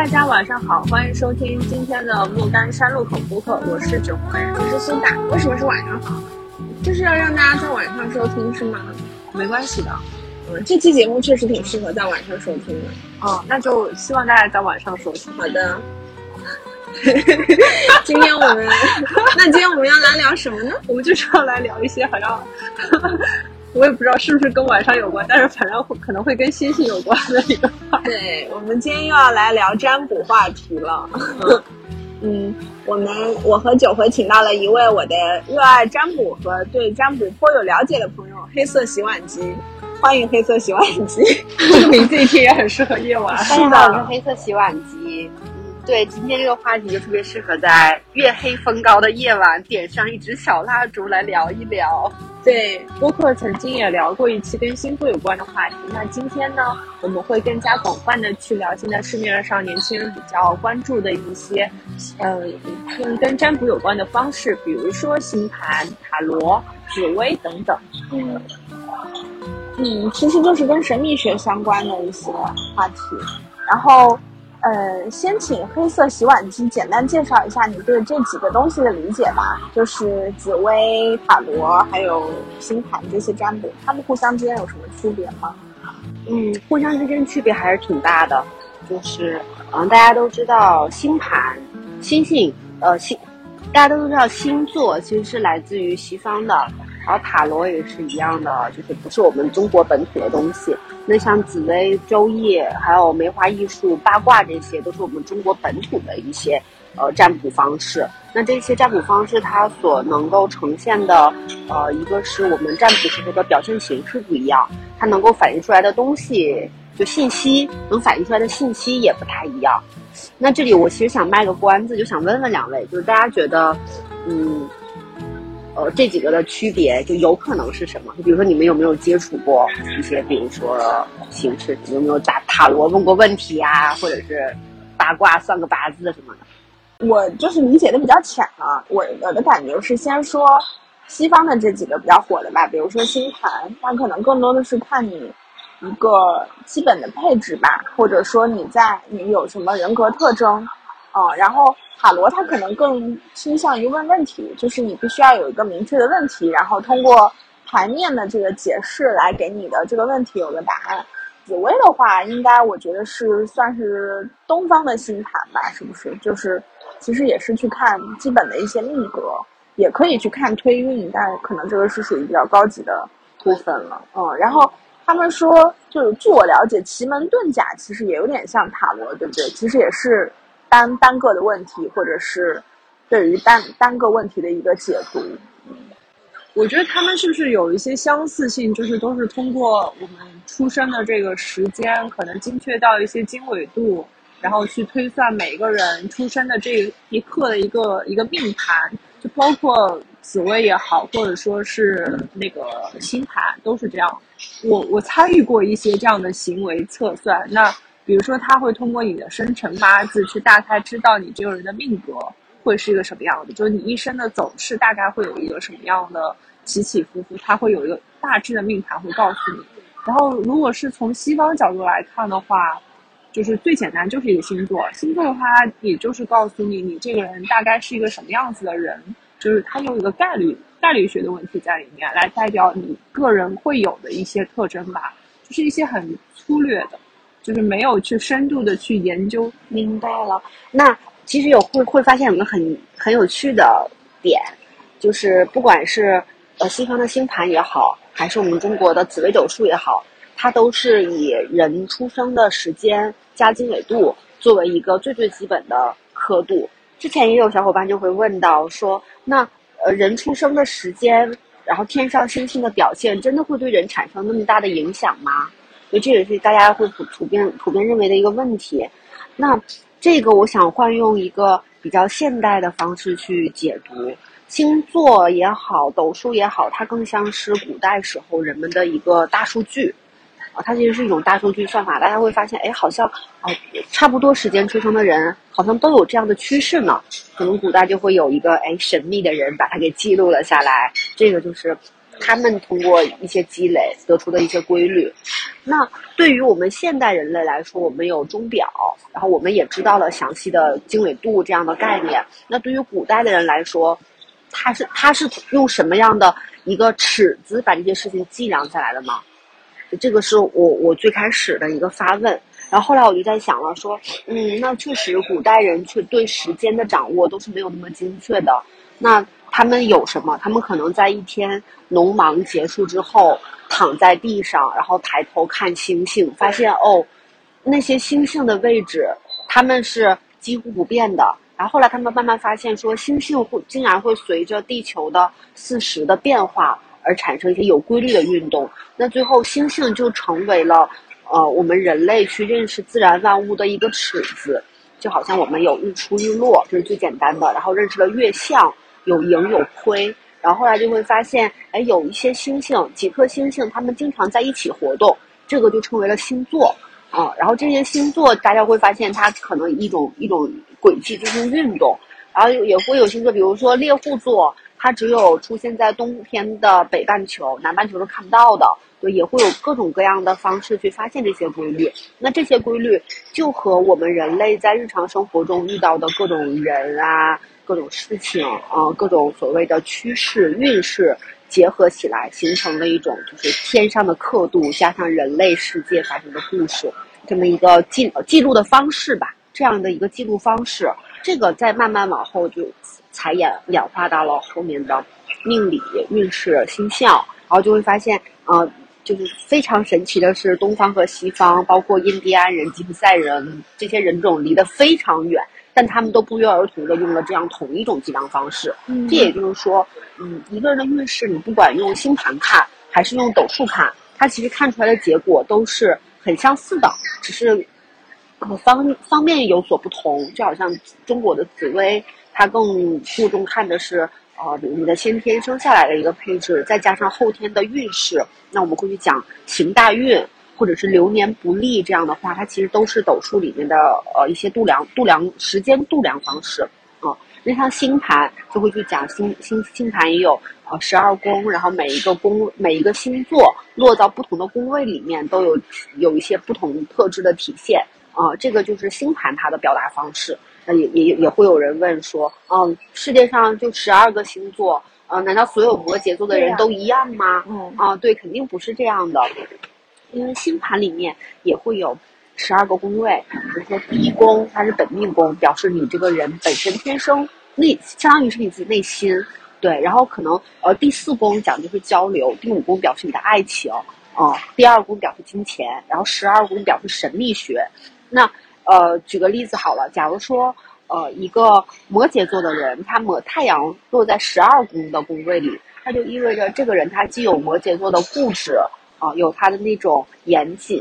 大家晚上好，欢迎收听今天的莫干山路口播客，我是九妹，我是苏打。为什么是晚上好？就是要让大家在晚上收听是吗？没关系的，嗯，这期节目确实挺适合在晚上收听的。哦，那就希望大家在晚上收听。好的。今天我们，那今天我们要来聊什么呢？我们就是要来聊一些好像。我也不知道是不是跟晚上有关，但是反正会可能会跟星星有关的一个话题。对，我们今天又要来聊占卜话题了。嗯，我们我和九回请到了一位我的热爱占卜和对占卜颇有了解的朋友——黑色洗碗机。欢迎黑色洗碗机，这个名字一听也很适合夜晚。是的，我是黑色洗碗机。对，今天这个话题就特别适合在月黑风高的夜晚点上一支小蜡烛来聊一聊。对，播客曾经也聊过一期跟星座有关的话题。那今天呢，我们会更加广泛的去聊现在市面上年轻人比较关注的一些，呃，跟跟占卜有关的方式，比如说星盘、塔罗、紫薇等等。嗯，嗯，其实就是跟神秘学相关的一些话题。然后。呃，先请黑色洗碗机简单介绍一下你对这几个东西的理解吧，就是紫薇、塔罗还有星盘这些占卜，它们互相之间有什么区别吗？嗯，互相之间区别还是挺大的，就是嗯，大家都知道星盘、星星，呃星，大家都知道星座其实是来自于西方的。然后塔罗也是一样的，就是不是我们中国本土的东西。那像紫薇、周易，还有梅花易数、八卦这些，都是我们中国本土的一些呃占卜方式。那这些占卜方式，它所能够呈现的，呃，一个是我们占卜时候的表现形式不一样，它能够反映出来的东西，就信息能反映出来的信息也不太一样。那这里我其实想卖个关子，就想问问两位，就是大家觉得，嗯。呃，这几个的区别就有可能是什么？就比如说，你们有没有接触过一些，比如说形式，有没有打塔罗问过问题啊，或者是八卦算个八字什么的？我就是理解的比较浅啊。我我的感觉是，先说西方的这几个比较火的吧，比如说星盘，它可能更多的是看你一个基本的配置吧，或者说你在你有什么人格特征，啊，然后。塔罗它可能更倾向于问问题，就是你必须要有一个明确的问题，然后通过牌面的这个解释来给你的这个问题有个答案。紫薇的话，应该我觉得是算是东方的星盘吧，是不是？就是其实也是去看基本的一些命格，也可以去看推运，但可能这个是属于比较高级的部分了。嗯，然后他们说，就是据我了解，奇门遁甲其实也有点像塔罗，对不对？其实也是。单单个的问题，或者是对于单单个问题的一个解读，我觉得他们是不是有一些相似性？就是都是通过我们出生的这个时间，可能精确到一些经纬度，然后去推算每个人出生的这一刻的一个一个命盘，就包括紫薇也好，或者说是那个星盘，都是这样。我我参与过一些这样的行为测算，那。比如说，他会通过你的生辰八字去大概知道你这个人的命格会是一个什么样的，就是你一生的走势大概会有一个什么样的起起伏伏，他会有一个大致的命盘会告诉你。然后，如果是从西方角度来看的话，就是最简单就是一个星座，星座的话，也就是告诉你你这个人大概是一个什么样子的人，就是它有一个概率概率学的问题在里面来代表你个人会有的一些特征吧，就是一些很粗略的。就是没有去深度的去研究，明白了。那其实有会会发现有个很很有趣的点，就是不管是呃西方的星盘也好，还是我们中国的紫微斗数也好，它都是以人出生的时间加经纬度作为一个最最基本的刻度。之前也有小伙伴就会问到说，那呃人出生的时间，然后天上星星的表现，真的会对人产生那么大的影响吗？所以这也是大家会普普遍普遍认为的一个问题。那这个我想换用一个比较现代的方式去解读，星座也好，斗数也好，它更像是古代时候人们的一个大数据啊，它其实是一种大数据算法。大家会发现，哎，好像啊，差不多时间出生的人好像都有这样的趋势呢。可能古代就会有一个哎神秘的人把它给记录了下来，这个就是他们通过一些积累得出的一些规律。那对于我们现代人类来说，我们有钟表，然后我们也知道了详细的经纬度这样的概念。那对于古代的人来说，他是他是用什么样的一个尺子把这些事情计量下来的吗？这个是我我最开始的一个发问。然后后来我就在想了，说，嗯，那确实古代人却对时间的掌握都是没有那么精确的。那他们有什么？他们可能在一天农忙结束之后，躺在地上，然后抬头看星星，发现哦，那些星星的位置他们是几乎不变的。然后后来他们慢慢发现，说星星会竟然会随着地球的四时的变化而产生一些有规律的运动。那最后星星就成为了。呃，我们人类去认识自然万物的一个尺子，就好像我们有日出日落，这是最简单的。然后认识了月相，有盈有亏。然后后来就会发现，哎，有一些星星，几颗星星，它们经常在一起活动，这个就称为了星座啊。然后这些星座，大家会发现它可能一种一种轨迹进行运动。然后也会有星座，比如说猎户座，它只有出现在冬天的北半球，南半球是看不到的。对，也会有各种各样的方式去发现这些规律。那这些规律就和我们人类在日常生活中遇到的各种人啊、各种事情啊、各种所谓的趋势、运势结合起来，形成了一种就是天上的刻度加上人类世界发生的故事，这么一个记记录的方式吧。这样的一个记录方式，这个再慢慢往后就才演演化到了后面的命理、运势、星象，然后就会发现，呃。就是非常神奇的是，东方和西方，包括印第安人、吉普赛人这些人种离得非常远，但他们都不约而同的用了这样同一种计量方式。这也就是说，嗯，一个人的运势，你不管用星盘看还是用斗数看，它其实看出来的结果都是很相似的，只是方方面有所不同。就好像中国的紫薇，它更注重看的是。啊，你的先天生下来的一个配置，再加上后天的运势，那我们会去讲行大运，或者是流年不利这样的话，它其实都是斗数里面的呃一些度量度量时间度量方式啊。那像星盘就会去讲星星星盘也有呃十二宫，然后每一个宫每一个星座落到不同的宫位里面都有有一些不同特质的体现啊。这个就是星盘它的表达方式。那也也也会有人问说，嗯，世界上就十二个星座，啊，难道所有摩羯座的人都一样吗？嗯，啊，对，肯定不是这样的，因为星盘里面也会有十二个宫位，比如说第一宫它是本命宫，表示你这个人本身天生内，相当于是你自己内心，对，然后可能呃第四宫讲就是交流，第五宫表示你的爱情，啊，第二宫表示金钱，然后十二宫表示神秘学，那。呃，举个例子好了，假如说，呃，一个摩羯座的人，他摩太阳落在十二宫的宫位里，他就意味着这个人他既有摩羯座的固执啊，有他的那种严谨，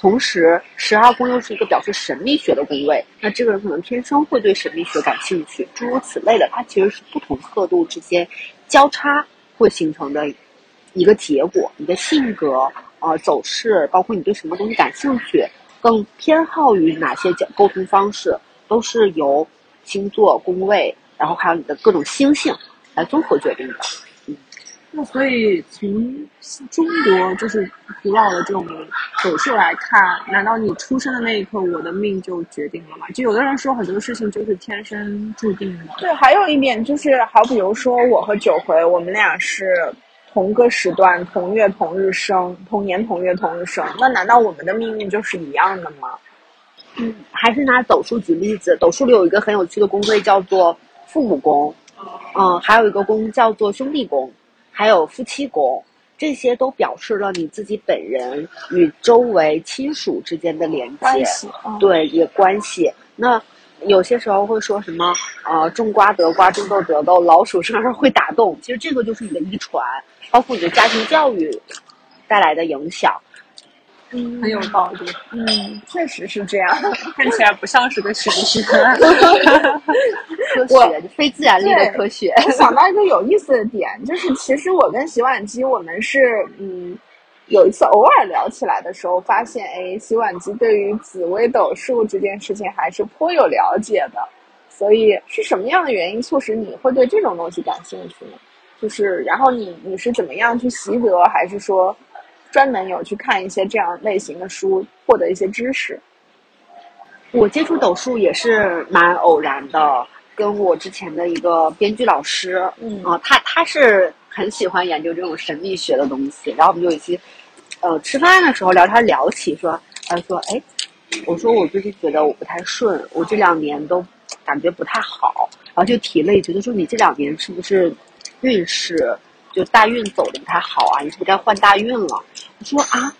同时十二宫又是一个表示神秘学的宫位，那这个人可能天生会对神秘学感兴趣，诸如此类的，它其实是不同刻度之间交叉会形成的一个结果。你的性格啊，走势，包括你对什么东西感兴趣。更偏好于哪些讲沟通方式，都是由星座、宫位，然后还有你的各种星星来综合决定的。嗯，那所以从中国就是古老的这种斗数来看，难道你出生的那一刻，我的命就决定了吗？就有的人说很多事情就是天生注定的。对，还有一点就是，好比如说我和九回，我们俩是。同个时段、同月同日生，同年同月同日生，那难道我们的命运就是一样的吗？嗯，还是拿斗数举例子，斗数里有一个很有趣的宫位叫做父母宫，嗯，还有一个宫叫做兄弟宫，还有夫妻宫，这些都表示了你自己本人与周围亲属之间的连接，对，也关系。那。有些时候会说什么，呃，种瓜得瓜，种豆得豆，老鼠身上会打洞。其实这个就是你的遗传，包括你的家庭教育带来的影响。嗯，很有道理。嗯，确实是这样，看起来不像是个玄学。科学，非自然力的科学。我想到一个有意思的点，就是其实我跟洗碗机，我们是嗯。有一次偶尔聊起来的时候，发现哎，洗碗机对于紫微斗数这件事情还是颇有了解的。所以是什么样的原因促使你会对这种东西感兴趣呢？就是然后你你是怎么样去习得，还是说专门有去看一些这样类型的书，获得一些知识？我接触斗数也是蛮偶然的，跟我之前的一个编剧老师，嗯啊，他他是很喜欢研究这种神秘学的东西，然后我们就有一起，呃，吃饭的时候聊天聊起，说，他说，哎，我说我最近觉得我不太顺，我这两年都感觉不太好，然后就提了一句，就说你这两年是不是运势就大运走的不太好啊？你是不是该换大运了？我说啊，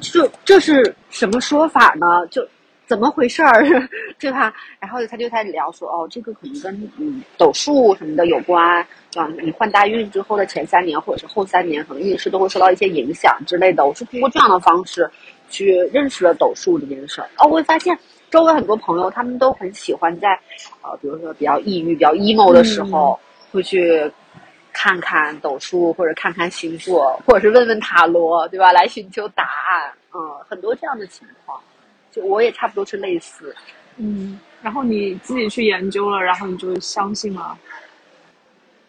这这是什么说法呢？就怎么回事儿，对吧？然后他就在聊说，哦，这个可能跟嗯斗数什么的有关，啊，你换大运之后的前三年或者是后三年，可能运势都会受到一些影响之类的。我是通过这样的方式去认识了斗数这件事儿。哦，我会发现周围很多朋友他们都很喜欢在，呃，比如说比较抑郁、比较 emo 的时候，会去看看斗数，或者看看星座，或者是问问塔罗，对吧？来寻求答案。嗯，很多这样的情况。就我也差不多是类似，嗯，然后你自己去研究了，然后你就相信了。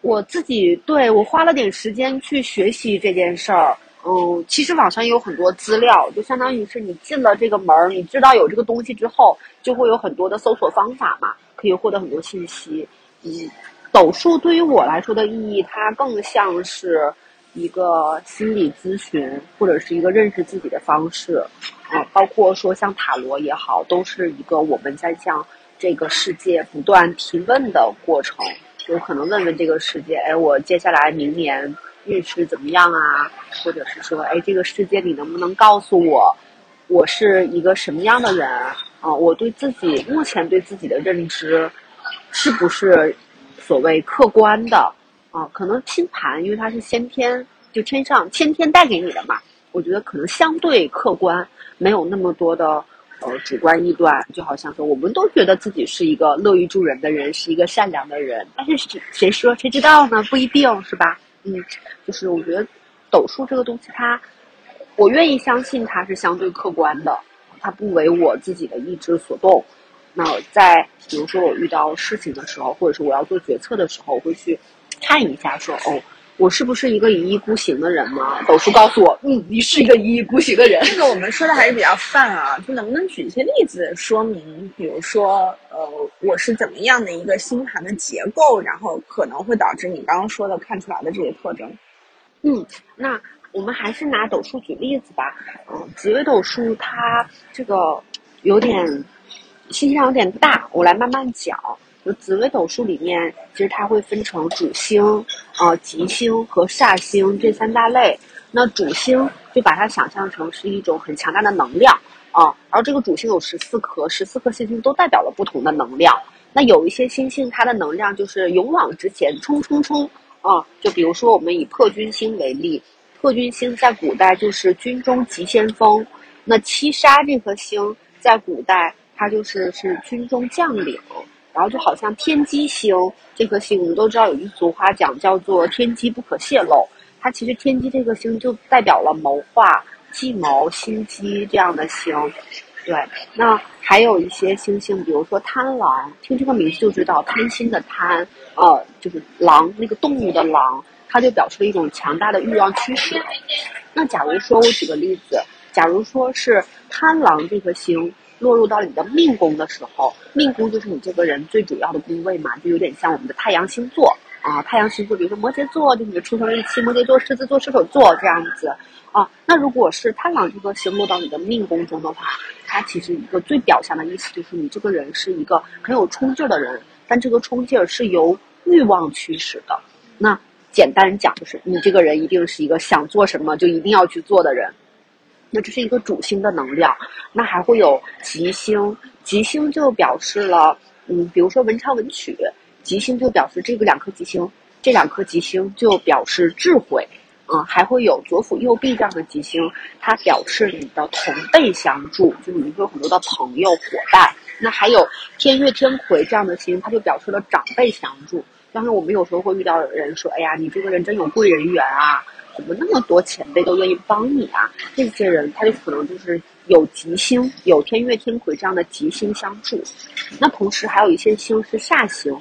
我自己对我花了点时间去学习这件事儿。嗯，其实网上也有很多资料，就相当于是你进了这个门儿，你知道有这个东西之后，就会有很多的搜索方法嘛，可以获得很多信息。嗯，斗数对于我来说的意义，它更像是一个心理咨询，或者是一个认识自己的方式。啊，包括说像塔罗也好，都是一个我们在向这个世界不断提问的过程。有可能问问这个世界，哎，我接下来明年运势怎么样啊？或者是说，哎，这个世界你能不能告诉我，我是一个什么样的人啊？我对自己目前对自己的认知，是不是所谓客观的啊？可能星盘，因为它是先天就天上先天带给你的嘛，我觉得可能相对客观。没有那么多的呃主观臆断，就好像说我们都觉得自己是一个乐于助人的人，是一个善良的人，但是谁谁说谁知道呢？不一定是吧？嗯，就是我觉得斗数这个东西，它我愿意相信它是相对客观的，它不为我自己的意志所动。那在比如说我遇到事情的时候，或者是我要做决策的时候，我会去看一下，说哦。我是不是一个一意孤行的人吗？斗数告诉我，嗯，你是一个一意孤行的人。这个我们说的还是比较泛啊，就能不能举一些例子说明？比如说，呃，我是怎么样的一个星盘的结构，然后可能会导致你刚刚说的看出来的这些特征？嗯，那我们还是拿斗数举例子吧。嗯，紫微斗数它这个有点信息量有点大，我来慢慢讲。就紫微斗数里面，其实它会分成主星、呃吉星和煞星这三大类。那主星就把它想象成是一种很强大的能量啊，然后这个主星有十四颗，十四颗星星都代表了不同的能量。那有一些星星，它的能量就是勇往直前，冲冲冲啊！就比如说我们以破军星为例，破军星在古代就是军中急先锋。那七杀这颗星在古代，它就是是军中将领。然后就好像天机星这颗星，我们都知道有句俗话讲叫做“天机不可泄露”。它其实天机这颗星就代表了谋划、计谋、心机这样的星。对，那还有一些星星，比如说贪狼，听这个名字就知道贪心的贪，呃，就是狼那个动物的狼，它就表示了一种强大的欲望驱使。那假如说我举个例子，假如说是贪狼这颗星。落入到了你的命宫的时候，命宫就是你这个人最主要的宫位嘛，就有点像我们的太阳星座啊。太阳星座，比如说摩羯座，就你的出生日期，摩羯座、狮子座、射手座这样子啊。那如果是贪狼这个星落到你的命宫中的话，它其实一个最表象的意思就是你这个人是一个很有冲劲儿的人，但这个冲劲儿是由欲望驱使的。那简单讲就是你这个人一定是一个想做什么就一定要去做的人。那这是一个主星的能量，那还会有吉星，吉星就表示了，嗯，比如说文昌文曲，吉星就表示这个两颗吉星，这两颗吉星就表示智慧，嗯，还会有左辅右弼这样的吉星，它表示你的同辈相助，就是你会有很多的朋友伙伴。那还有天月天魁这样的星，它就表示了长辈相助。当然，我们有时候会遇到人说，哎呀，你这个人真有贵人缘啊。怎么那么多前辈都愿意帮你啊？这些人他就可能就是有吉星，有天月天魁这样的吉星相助。那同时还有一些星是煞星，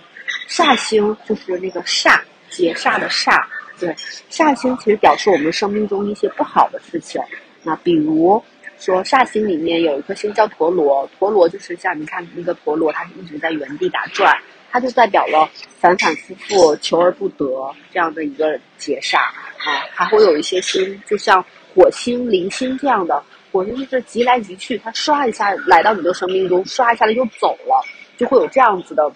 煞星就是那个煞劫煞的煞对，煞星其实表示我们生命中一些不好的事情。那比如说煞星里面有一颗星叫陀螺，陀螺就是像你看那个陀螺，它是一直在原地打转，它就代表了反反复复、求而不得这样的一个劫煞啊。还会有一些星，就像火星、铃星这样的，火星就是急来急去，它唰一下来到你的生命中，唰一下子就走了，就会有这样子的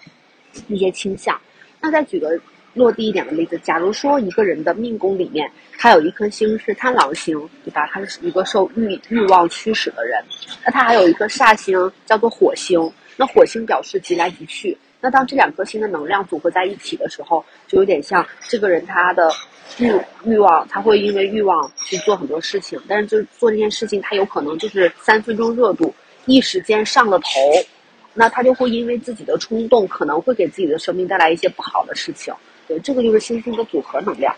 一些倾向。那再举个落地一点的例子，假如说一个人的命宫里面，他有一颗星是贪狼星，对吧？他是一个受欲欲望驱使的人。那他还有一颗煞星叫做火星，那火星表示急来急去。那当这两颗星的能量组合在一起的时候，就有点像这个人他的欲欲望，他会因为欲望去做很多事情，但是就做这件事情，他有可能就是三分钟热度，一时间上了头。那他就会因为自己的冲动，可能会给自己的生命带来一些不好的事情。对，这个就是星星的组合能量。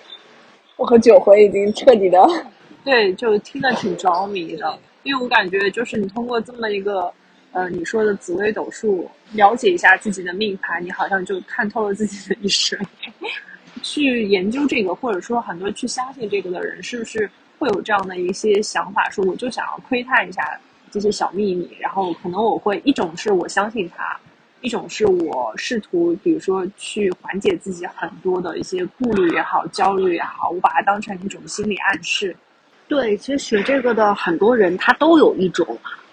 我和九回已经彻底的，对，就听得挺着迷的，因为我感觉就是你通过这么一个，呃，你说的紫微斗数，了解一下自己的命盘，你好像就看透了自己的一生。去研究这个，或者说很多去相信这个的人，是不是会有这样的一些想法，说我就想要窥探一下这些小秘密，然后可能我会一种是我相信他。一种是我试图，比如说去缓解自己很多的一些顾虑也好、焦虑也好，我把它当成一种心理暗示。对，其实学这个的很多人，他都有一种，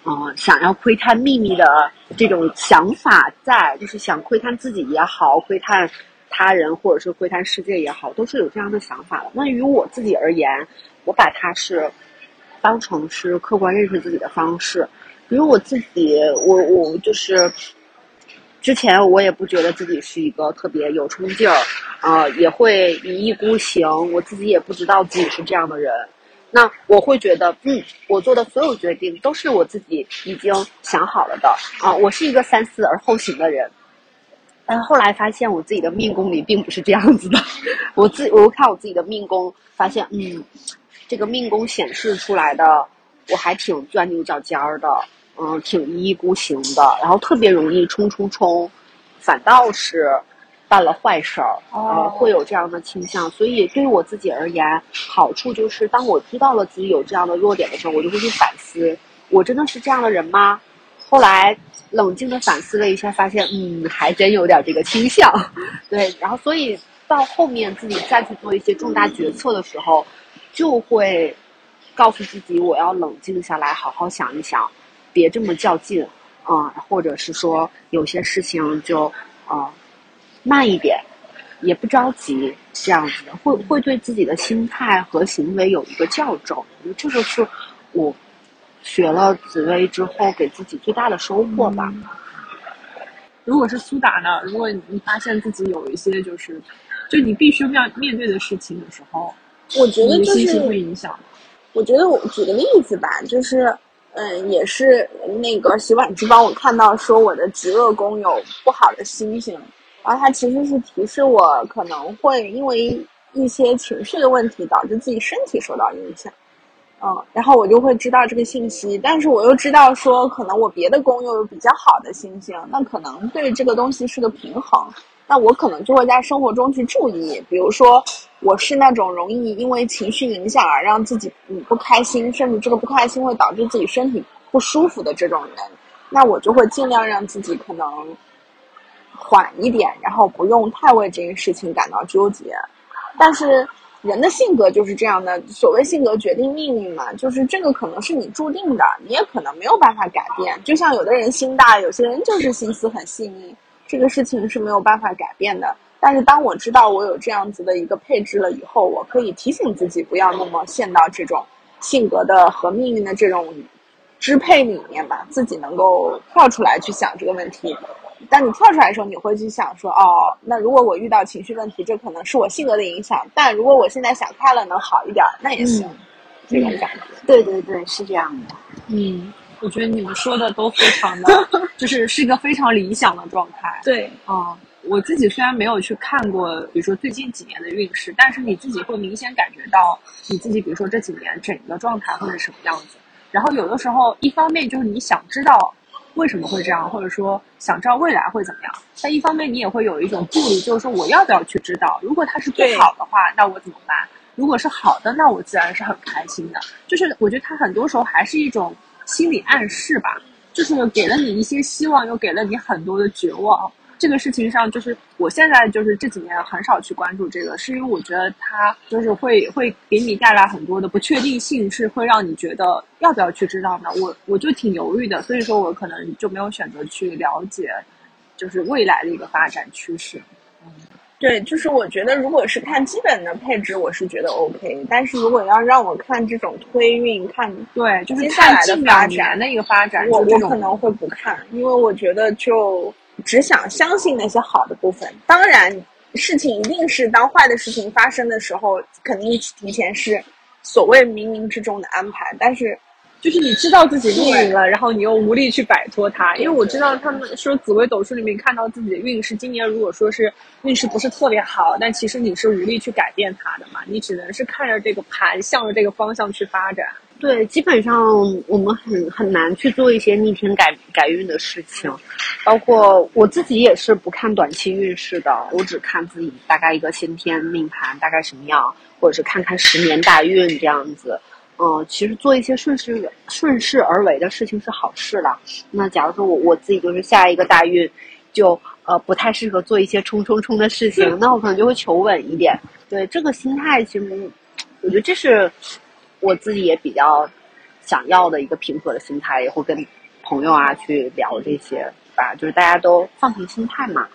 嗯，想要窥探秘密的这种想法在，就是想窥探自己也好，窥探他人或者是窥探世界也好，都是有这样的想法的。那于我自己而言，我把它是当成是客观认识自己的方式。比如我自己，我我就是。之前我也不觉得自己是一个特别有冲劲儿，啊，也会一意孤行。我自己也不知道自己是这样的人。那我会觉得，嗯，我做的所有决定都是我自己已经想好了的啊。我是一个三思而后行的人。但后来发现我自己的命宫里并不是这样子的。我自我看我自己的命宫，发现，嗯，这个命宫显示出来的我还挺钻牛角尖儿的。嗯，挺一意孤行的，然后特别容易冲冲冲，反倒是办了坏事儿，呃，会有这样的倾向。所以对于我自己而言，好处就是当我知道了自己有这样的弱点的时候，我就会去反思：我真的是这样的人吗？后来冷静的反思了一下，发现，嗯，还真有点这个倾向。对，然后所以到后面自己再去做一些重大决策的时候，就会告诉自己，我要冷静下来，好好想一想。别这么较劲，啊，或者是说有些事情就啊慢一点，也不着急，这样子的会会对自己的心态和行为有一个校正。这个是我学了紫薇之后给自己最大的收获吧。如果是苏打呢？如果你发现自己有一些就是，就你必须面面对的事情的时候，我觉得就是心情会影响。我觉得我举个例子吧，就是。嗯，也是那个洗碗机帮我看到说我的极恶宫有不好的星星，然后它其实是提示我可能会因为一些情绪的问题导致自己身体受到影响，嗯，然后我就会知道这个信息，但是我又知道说可能我别的宫又有比较好的星星，那可能对这个东西是个平衡。那我可能就会在生活中去注意，比如说，我是那种容易因为情绪影响而让自己嗯不开心，甚至这个不开心会导致自己身体不舒服的这种人，那我就会尽量让自己可能缓一点，然后不用太为这件事情感到纠结。但是人的性格就是这样的，所谓性格决定命运嘛，就是这个可能是你注定的，你也可能没有办法改变。就像有的人心大，有些人就是心思很细腻。这个事情是没有办法改变的，但是当我知道我有这样子的一个配置了以后，我可以提醒自己不要那么陷到这种性格的和命运的这种支配里面吧，自己能够跳出来去想这个问题。当你跳出来的时候，你会去想说，哦，那如果我遇到情绪问题，这可能是我性格的影响，但如果我现在想开了，能好一点，那也行。这种感觉，对对对，是这样的。嗯。我觉得你们说的都非常的，就是是一个非常理想的状态。对，啊，我自己虽然没有去看过，比如说最近几年的运势，但是你自己会明显感觉到你自己，比如说这几年整个状态会是什么样子。然后有的时候，一方面就是你想知道为什么会这样，或者说想知道未来会怎么样。但一方面你也会有一种顾虑，就是说我要不要去知道？如果它是不好的话，那我怎么办？如果是好的，那我自然是很开心的。就是我觉得它很多时候还是一种心理暗示吧，就是给了你一些希望，又给了你很多的绝望。这个事情上，就是我现在就是这几年很少去关注这个，是因为我觉得它就是会会给你带来很多的不确定性，是会让你觉得要不要去知道呢？我我就挺犹豫的，所以说我可能就没有选择去了解，就是未来的一个发展趋势。对，就是我觉得，如果是看基本的配置，我是觉得 OK。但是如果要让我看这种推运，看对，就是接下来的发展的一个发展，我我可能会不看，因为我觉得就只想相信那些好的部分。当然，事情一定是当坏的事情发生的时候，肯定提前是所谓冥冥之中的安排，但是。就是你知道自己命运了，然后你又无力去摆脱它。因为我知道他们说紫微斗数里面看到自己的运势，今年如果说是运势不是特别好，但其实你是无力去改变它的嘛，你只能是看着这个盘，向着这个方向去发展。对，基本上我们很很难去做一些逆天改改运的事情，包括我自己也是不看短期运势的，我只看自己大概一个先天命盘大概什么样，或者是看看十年大运这样子。嗯，其实做一些顺势顺势而为的事情是好事了。那假如说我我自己就是下一个大运，就呃不太适合做一些冲冲冲的事情，那我可能就会求稳一点。对这个心态，其实我觉得这是我自己也比较想要的一个平和的心态，也会跟朋友啊去聊这些吧，就是大家都放平心态嘛。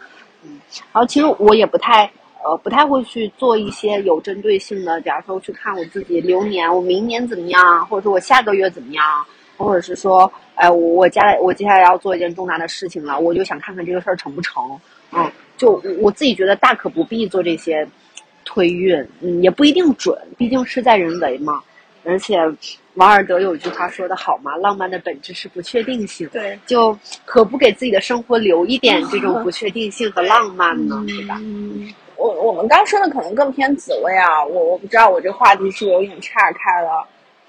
嗯，然后其实我也不太。呃，不太会去做一些有针对性的，假如说去看我自己流年，我明年怎么样，或者说我下个月怎么样，或者是说，哎，我我家我接下来要做一件重大的事情了，我就想看看这个事儿成不成，嗯，就我自己觉得大可不必做这些推运，嗯，也不一定准，毕竟事在人为嘛。而且王尔德有句话说的好嘛，浪漫的本质是不确定性，对，就可不给自己的生活留一点这种不确定性和浪漫呢，对吧？我我们刚说的可能更偏紫薇啊，我我不知道我这话题是有点岔开了，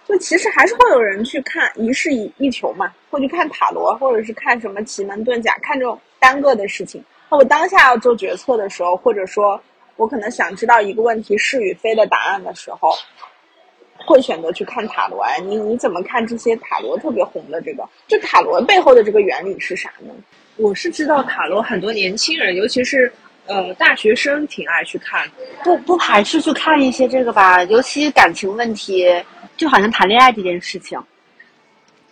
就其实还是会有人去看一事一一求嘛，会去看塔罗，或者是看什么奇门遁甲，看这种单个的事情。那我当下要做决策的时候，或者说我可能想知道一个问题是与非的答案的时候，会选择去看塔罗。哎，你你怎么看这些塔罗特别红的这个？就塔罗背后的这个原理是啥呢？我是知道塔罗很多年轻人，尤其是。呃，大学生挺爱去看，不不排斥去看一些这个吧，尤其感情问题，就好像谈恋爱这件事情，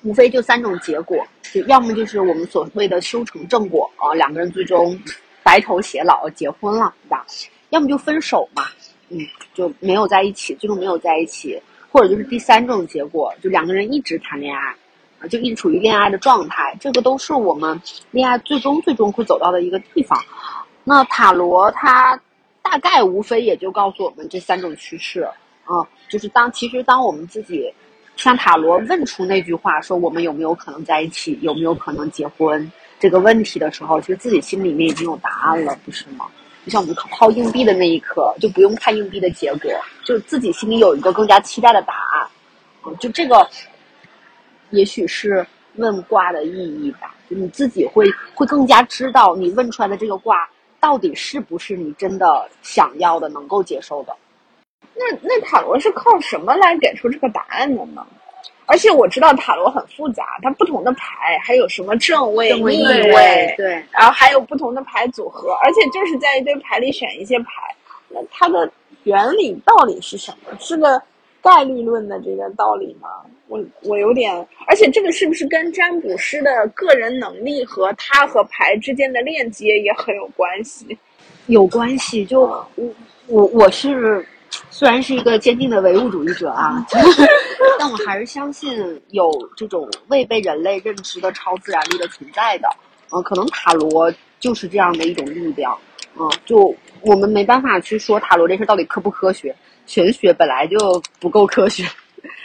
无非就三种结果，就要么就是我们所谓的修成正果啊，两个人最终白头偕老结婚了，对吧？要么就分手嘛，嗯，就没有在一起，最终没有在一起，或者就是第三种结果，就两个人一直谈恋爱，啊，就一直处于恋爱的状态，这个都是我们恋爱最终最终会走到的一个地方。那塔罗它大概无非也就告诉我们这三种趋势，嗯，就是当其实当我们自己向塔罗问出那句话，说我们有没有可能在一起，有没有可能结婚这个问题的时候，其实自己心里面已经有答案了，不是吗？就像我们抛硬币的那一刻，就不用看硬币的结果，就自己心里有一个更加期待的答案，就这个也许是问卦的意义吧，你自己会会更加知道你问出来的这个卦。到底是不是你真的想要的、能够接受的？那那塔罗是靠什么来给出这个答案的呢？而且我知道塔罗很复杂，它不同的牌还有什么正位、逆位，对，然后还有不同的牌组合，而且就是在一堆牌里选一些牌，那它的原理到底是什么？是个。概率论的这个道理吗？我我有点，而且这个是不是跟占卜师的个人能力和他和牌之间的链接也很有关系？有关系，就我我我是虽然是一个坚定的唯物主义者啊，但我还是相信有这种未被人类认知的超自然力的存在的。嗯，可能塔罗就是这样的一种力量。嗯，就我们没办法去说塔罗这事到底科不科学。玄学本来就不够科学，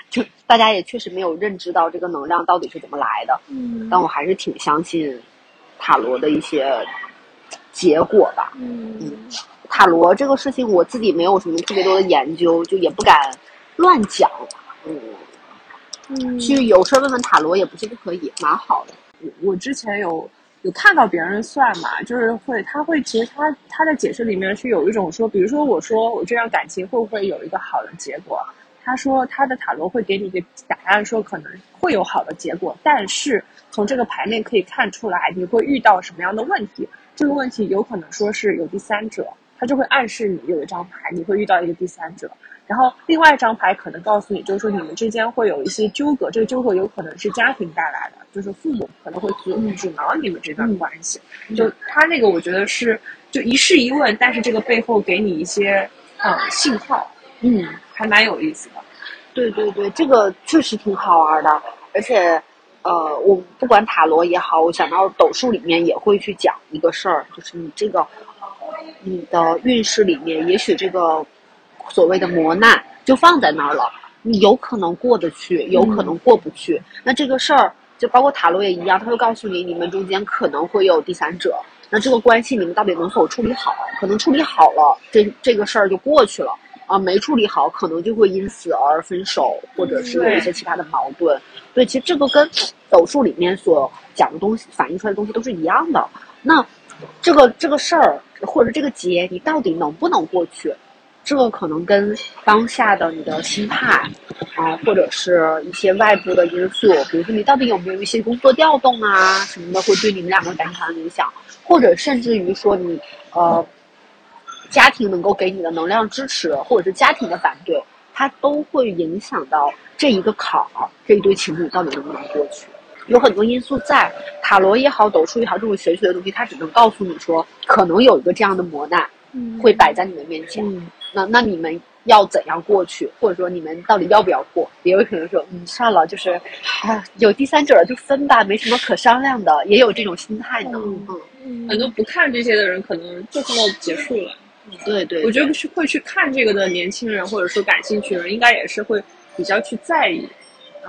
就大家也确实没有认知到这个能量到底是怎么来的。嗯，但我还是挺相信塔罗的一些结果吧。嗯，塔罗这个事情我自己没有什么特别多的研究，就也不敢乱讲。嗯，嗯，其实有事问问塔罗也不是不可以，蛮好的。我我之前有有看到别人算嘛，就是会他会其实他他的解释里面是有一种说，比如说我说我这段感情会不会有一个好的结果？他说他的塔罗会给你一个答案，说可能会有好的结果，但是从这个牌面可以看出来你会遇到什么样的问题。这个问题有可能说是有第三者，他就会暗示你有一张牌你会遇到一个第三者，然后另外一张牌可能告诉你就是说你们之间会有一些纠葛，这个纠葛有可能是家庭带来的，就是父母可能会阻阻挠你们这段关系。就他那个我觉得是就一试一问，但是这个背后给你一些呃信号，嗯。还蛮有意思的，对对对，这个确实挺好玩的，而且，呃，我不管塔罗也好，我想到斗数里面也会去讲一个事儿，就是你这个你的运势里面，也许这个所谓的磨难就放在那儿了，你有可能过得去，有可能过不去。那这个事儿就包括塔罗也一样，他会告诉你，你们中间可能会有第三者，那这个关系你们到底能否处理好？可能处理好了，这这个事儿就过去了。啊，没处理好，可能就会因此而分手，或者是有一些其他的矛盾。对，其实这个跟斗数里面所讲的东西反映出来的东西都是一样的。那这个这个事儿，或者这个劫，你到底能不能过去？这个可能跟当下的你的心态啊，或者是一些外部的因素，比如说你到底有没有一些工作调动啊什么的，会对你们两个感情产生影响，或者甚至于说你呃。家庭能够给你的能量支持，或者是家庭的反对，它都会影响到这一个坎儿，这一对情侣到底能不能过去？有很多因素在，塔罗也好，斗数也好，这种玄学的东西，它只能告诉你说，可能有一个这样的磨难，会摆在你的面前。那那你们要怎样过去？或者说你们到底要不要过？也有可能说，嗯，算了，就是啊，有第三者了就分吧，没什么可商量的，也有这种心态呢。嗯嗯，很多不看这些的人，可能就这么结束了。对对，我觉得是会去看这个的年轻人，或者说感兴趣的人，应该也是会比较去在意。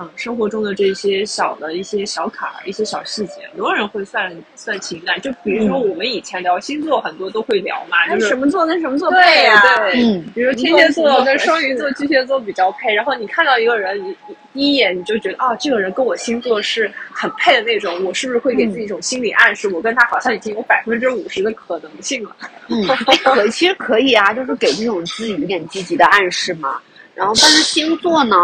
嗯，生活中的这些小的一些小坎儿、一些小细节，很多人会算算情感。就比如说我们以前聊星座，很多都会聊嘛，就是什么座跟什么座配呀？对，嗯，比如天蝎座跟双鱼座、巨蟹座比较配。然后你看到一个人，你第一眼你就觉得啊，这个人跟我星座是很配的那种，我是不是会给自己一种心理暗示，我跟他好像已经有百分之五十的可能性了？嗯，可其实可以啊，就是给这种自己一点积极的暗示嘛。然后，但是星座呢？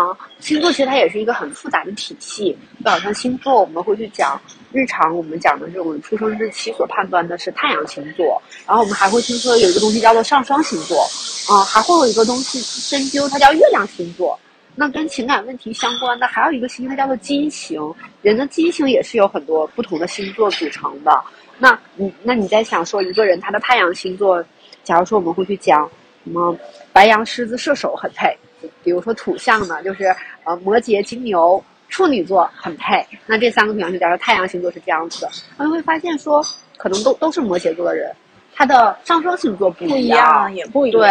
星座其实它也是一个很复杂的体系。就好像星座，我们会去讲日常我们讲的这种出生日期所判断的是太阳星座。然后我们还会听说有一个东西叫做上升星座，啊，还会有一个东西深究，它叫月亮星座。那跟情感问题相关的还有一个星，它叫做金星。人的金星也是有很多不同的星座组成的。那你那你在想说一个人他的太阳星座，假如说我们会去讲什么白羊、狮子、射手很配。比如说土象呢，就是呃摩羯、金牛、处女座很配。那这三个土象星座，太阳星座是这样子的，我们会发现说，可能都都是摩羯座的人，他的上升星座不一样，也不一样。对，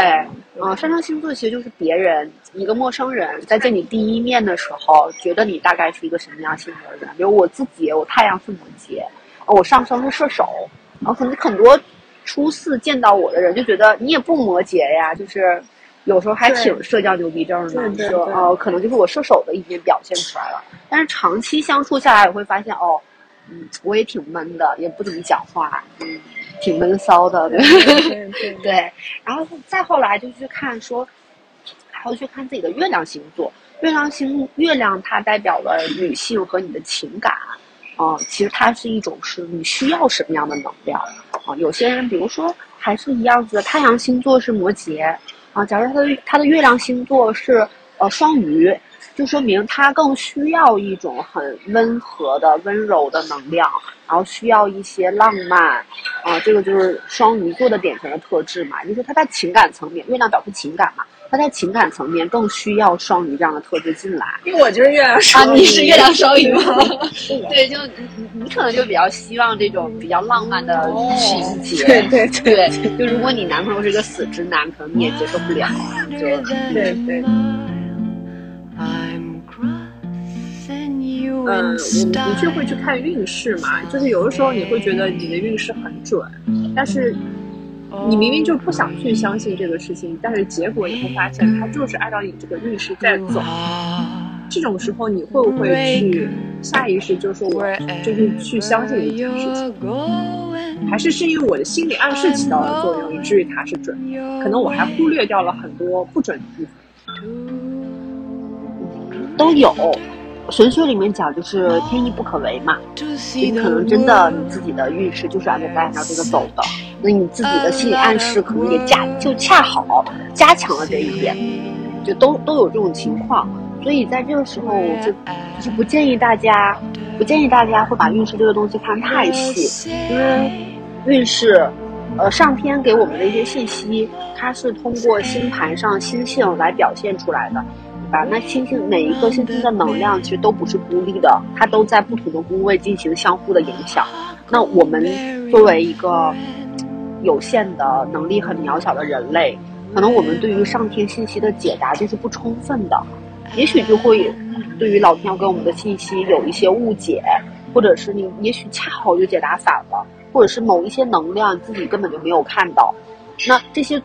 啊，上升星座其实就是别人一个陌生人在见你第一面的时候，觉得你大概是一个什么样性格的人。比如我自己，我太阳是摩羯，我上升是射手，然后可能很多初次见到我的人就觉得你也不摩羯呀，就是。有时候还挺社交牛逼症的，说哦，可能就是我射手的一面表现出来了。但是长期相处下来，我会发现哦，嗯，我也挺闷的，也不怎么讲话，嗯，挺闷骚的，对对 对。然后再后来就去看说，还要去看自己的月亮星座。月亮星月亮它代表了女性和你的情感，啊，其实它是一种是你需要什么样的能量啊？有些人比如说还是一样子，太阳星座是摩羯。啊，假如他的他的月亮星座是呃双鱼，就说明他更需要一种很温和的、温柔的能量，然后需要一些浪漫，啊，这个就是双鱼座的典型的特质嘛。就是他在情感层面，月亮表示情感嘛。他在情感层面更需要双鱼这样的特质进来，因为我就是月亮双鱼，你是月亮双鱼吗？对，就你你可能就比较希望这种比较浪漫的情节，对对对。就如果你男朋友是个死直男，可能你也接受不了。就对对。嗯，我们的确会去看运势嘛，就是有的时候你会觉得你的运势很准，但是。你明明就不想去相信这个事情，但是结果你会发现，它就是按照你这个运势在走。这种时候，你会不会去下意识就说我就是去相信一件事情，还是是因为我的心理暗示起到了作用，以至于它是准。可能我还忽略掉了很多不准的部分。都有，玄学里面讲就是天意不可违嘛，你可能真的你自己的运势就是按照大家这个走的，那你自己的心理暗示可能也加就恰好加强了这一点，就都都有这种情况，所以在这个时候我就就是不建议大家，不建议大家会把运势这个东西看太细，因为运势，呃，上天给我们的一些信息，它是通过星盘上星星来表现出来的。对吧那星星每一个星星的能量其实都不是孤立的，它都在不同的宫位进行相互的影响。那我们作为一个有限的能力很渺小的人类，可能我们对于上天信息的解答就是不充分的，也许就会对于老天要给我们的信息有一些误解，或者是你也许恰好就解答反了，或者是某一些能量自己根本就没有看到。那这些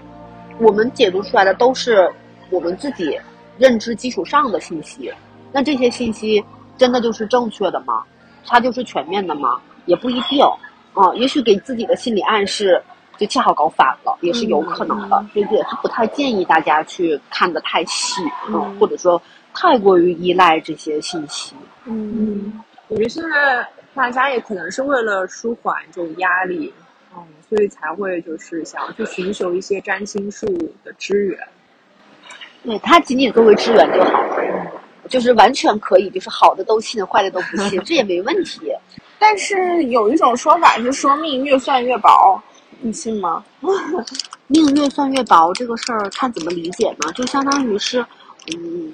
我们解读出来的都是我们自己。认知基础上的信息，那这些信息真的就是正确的吗？它就是全面的吗？也不一定。啊，也许给自己的心理暗示就恰好搞反了，也是有可能的。所以也是不太建议大家去看的太细，嗯，或者说太过于依赖这些信息。嗯，我觉得现在大家也可能是为了舒缓这种压力，嗯，所以才会就是想要去寻求一些占星术的支援。对他仅仅作为支援就好了，就是完全可以，就是好的都信，坏的都不信，这也没问题。但是有一种说法是说命越算越薄，你信吗？命越算越薄这个事儿看怎么理解呢？就相当于是，嗯，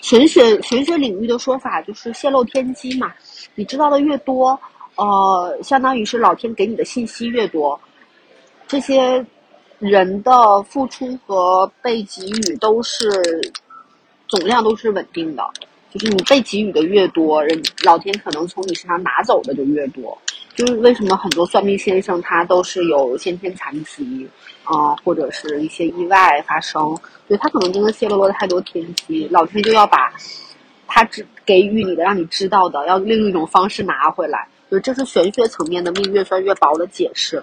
玄学玄学领域的说法就是泄露天机嘛。你知道的越多，呃，相当于是老天给你的信息越多，这些。人的付出和被给予都是总量都是稳定的，就是你被给予的越多，人老天可能从你身上拿走的就越多。就是为什么很多算命先生他都是有先天残疾啊，或者是一些意外发生，对他可能真的泄露了太多天机，老天就要把他只给予你的让你知道的，要另一种方式拿回来。就这是玄学层面的命越算越薄的解释。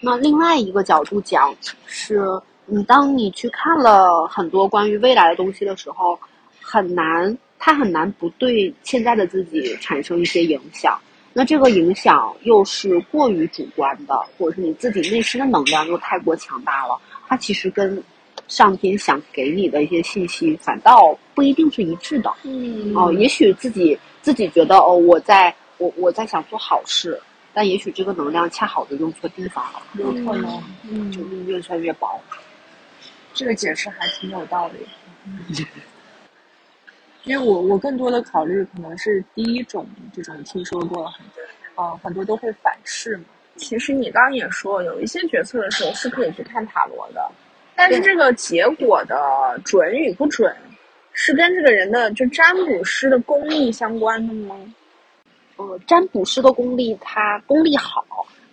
那另外一个角度讲，是你当你去看了很多关于未来的东西的时候，很难，它很难不对现在的自己产生一些影响。那这个影响又是过于主观的，或者是你自己内心的能量又太过强大了，它其实跟上天想给你的一些信息反倒不一定是一致的。嗯，哦，也许自己自己觉得哦，我在我我在想做好事。但也许这个能量恰好的用错地方了，有可能，嗯，就越算越薄。这个解释还挺有道理。因为我我更多的考虑可能是第一种这种听说过很多，啊，很多都会反噬嘛。其实你刚刚也说，有一些决策的时候是可以去看塔罗的，但是这个结果的准与不准，是跟这个人的就占卜师的功力相关的吗？呃，占卜师的功力，他功力好，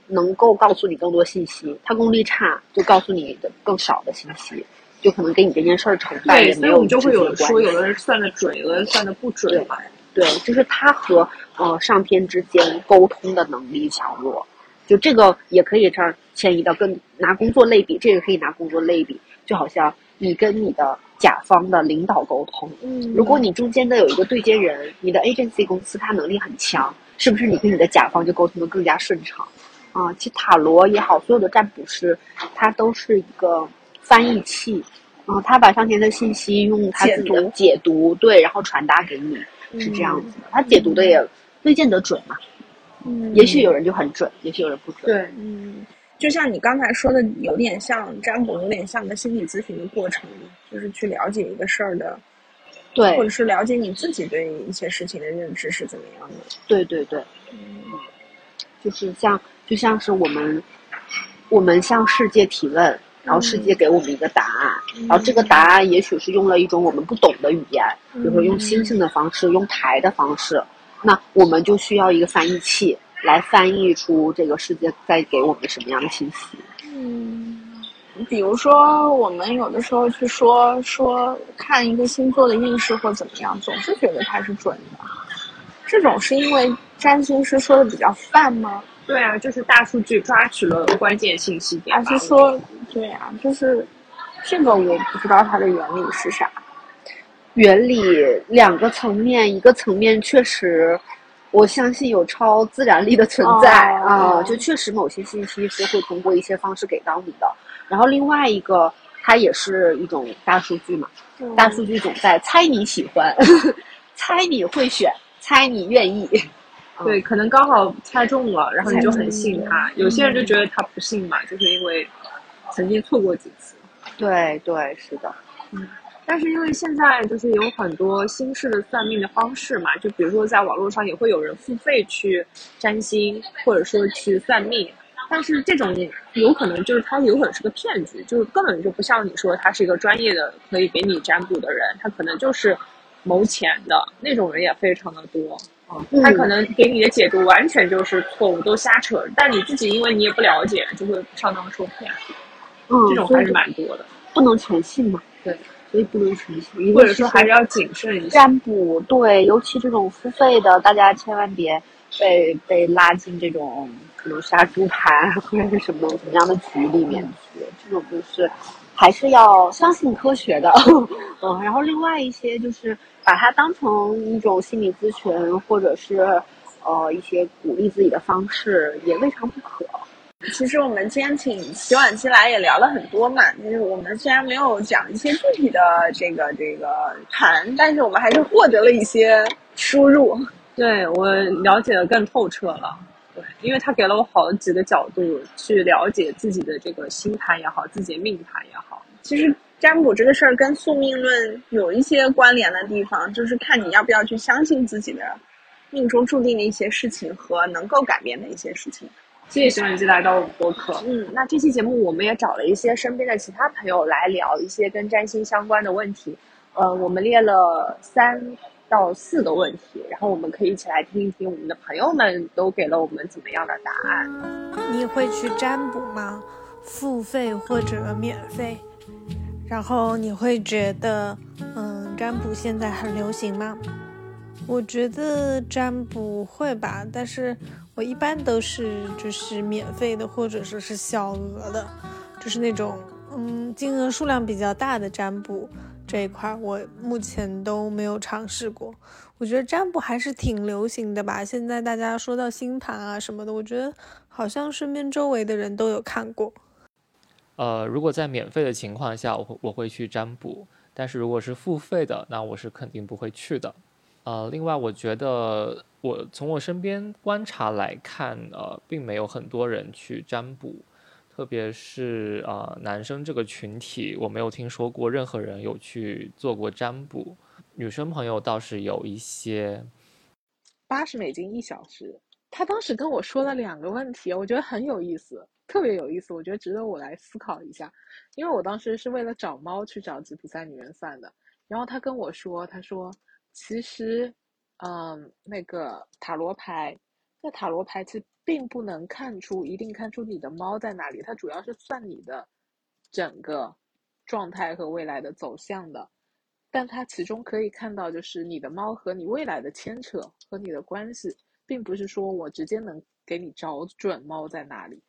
能够告诉你更多信息；他功力差，就告诉你的更少的信息，就可能跟你这件事儿成败也没有就会有说，有的人算的准，有的人算的不准嘛。对，就是他和呃上天之间沟通的能力强弱，就这个也可以这儿迁移到跟拿工作类比，这个可以拿工作类比，就好像你跟你的。甲方的领导沟通，嗯，如果你中间的有一个对接人，你的 agency 公司它能力很强，是不是你跟你的甲方就沟通的更加顺畅？啊，其实塔罗也好，所有的占卜师，它都是一个翻译器，啊，他把上天的信息用他自己的解读对，然后传达给你，是这样子的。他解读的也未见得准嘛，嗯，也许有人就很准，也许有人不准，对，嗯。就像你刚才说的，有点像占卜，有点像个心理咨询的过程，就是去了解一个事儿的，对，或者是了解你自己对一些事情的认知是怎么样的。对对对，嗯，就是像就像是我们我们向世界提问，然后世界给我们一个答案，然后这个答案也许是用了一种我们不懂的语言，比如说用星星的方式，用牌的方式，那我们就需要一个翻译器。来翻译出这个世界在给我们什么样的信息？嗯，比如说我们有的时候去说说看一个星座的运势或怎么样，总是觉得它是准的，这种是因为占星师说的比较泛吗？对啊，就是大数据抓取了关键信息点。还是说，对啊，就是这个我不知道它的原理是啥。原理两个层面，一个层面确实，我相信有超自然力的存在啊，就确实某些信息是会通过一些方式给到你的。然后另外一个，它也是一种大数据嘛，大数据总在猜你喜欢，猜你会选，猜你愿意。对，可能刚好猜中了，然后你就很信他。有些人就觉得他不信嘛，就是因为曾经错过几次。对对，是的，嗯。但是因为现在就是有很多新式的算命的方式嘛，就比如说在网络上也会有人付费去占星，或者说去算命。但是这种有可能就是他有可能是个骗局，就是根本就不像你说他是一个专业的可以给你占卜的人，他可能就是谋钱的那种人也非常的多啊。他可能给你的解读完全就是错误，都瞎扯。但你自己因为你也不了解，就会上当受骗。嗯，这种还是蛮多的，不能全信嘛。对。所以不能全信，或者说还是要谨慎一下。占卜对，尤其这种付费的，大家千万别被被拉进这种可能杀猪盘或者是什么什么样的局里面去。这种就是还是要相信科学的。嗯，然后另外一些就是把它当成一种心理咨询，或者是呃一些鼓励自己的方式，也未尝不可。其实我们今天请洗碗机来也聊了很多嘛，就是我们虽然没有讲一些具体的这个这个谈，但是我们还是获得了一些输入。对我了解的更透彻了，对，因为他给了我好几个角度去了解自己的这个星盘也好，自己的命盘也好。其实占卜这个事儿跟宿命论有一些关联的地方，就是看你要不要去相信自己的命中注定的一些事情和能够改变的一些事情。谢谢徐文姬来到我们播客。嗯，那这期节目我们也找了一些身边的其他朋友来聊一些跟占星相关的问题。呃，我们列了三到四个问题，然后我们可以一起来听一听我们的朋友们都给了我们怎么样的答案。你会去占卜吗？付费或者免费？然后你会觉得，嗯，占卜现在很流行吗？我觉得占卜会吧，但是。我一般都是就是免费的，或者说是小额的，就是那种嗯金额数量比较大的占卜这一块，我目前都没有尝试过。我觉得占卜还是挺流行的吧，现在大家说到星盘啊什么的，我觉得好像身边周围的人都有看过。呃，如果在免费的情况下，我会我会去占卜，但是如果是付费的，那我是肯定不会去的。呃，另外我觉得。我从我身边观察来看，呃，并没有很多人去占卜，特别是啊，男生这个群体，我没有听说过任何人有去做过占卜。女生朋友倒是有一些。八十美金一小时，他当时跟我说了两个问题，我觉得很有意思，特别有意思，我觉得值得我来思考一下。因为我当时是为了找猫去找吉普赛女人算的，然后他跟我说，他说其实。嗯，那个塔罗牌，那塔罗牌其实并不能看出一定看出你的猫在哪里，它主要是算你的整个状态和未来的走向的。但它其中可以看到，就是你的猫和你未来的牵扯和你的关系，并不是说我直接能给你找准猫在哪里。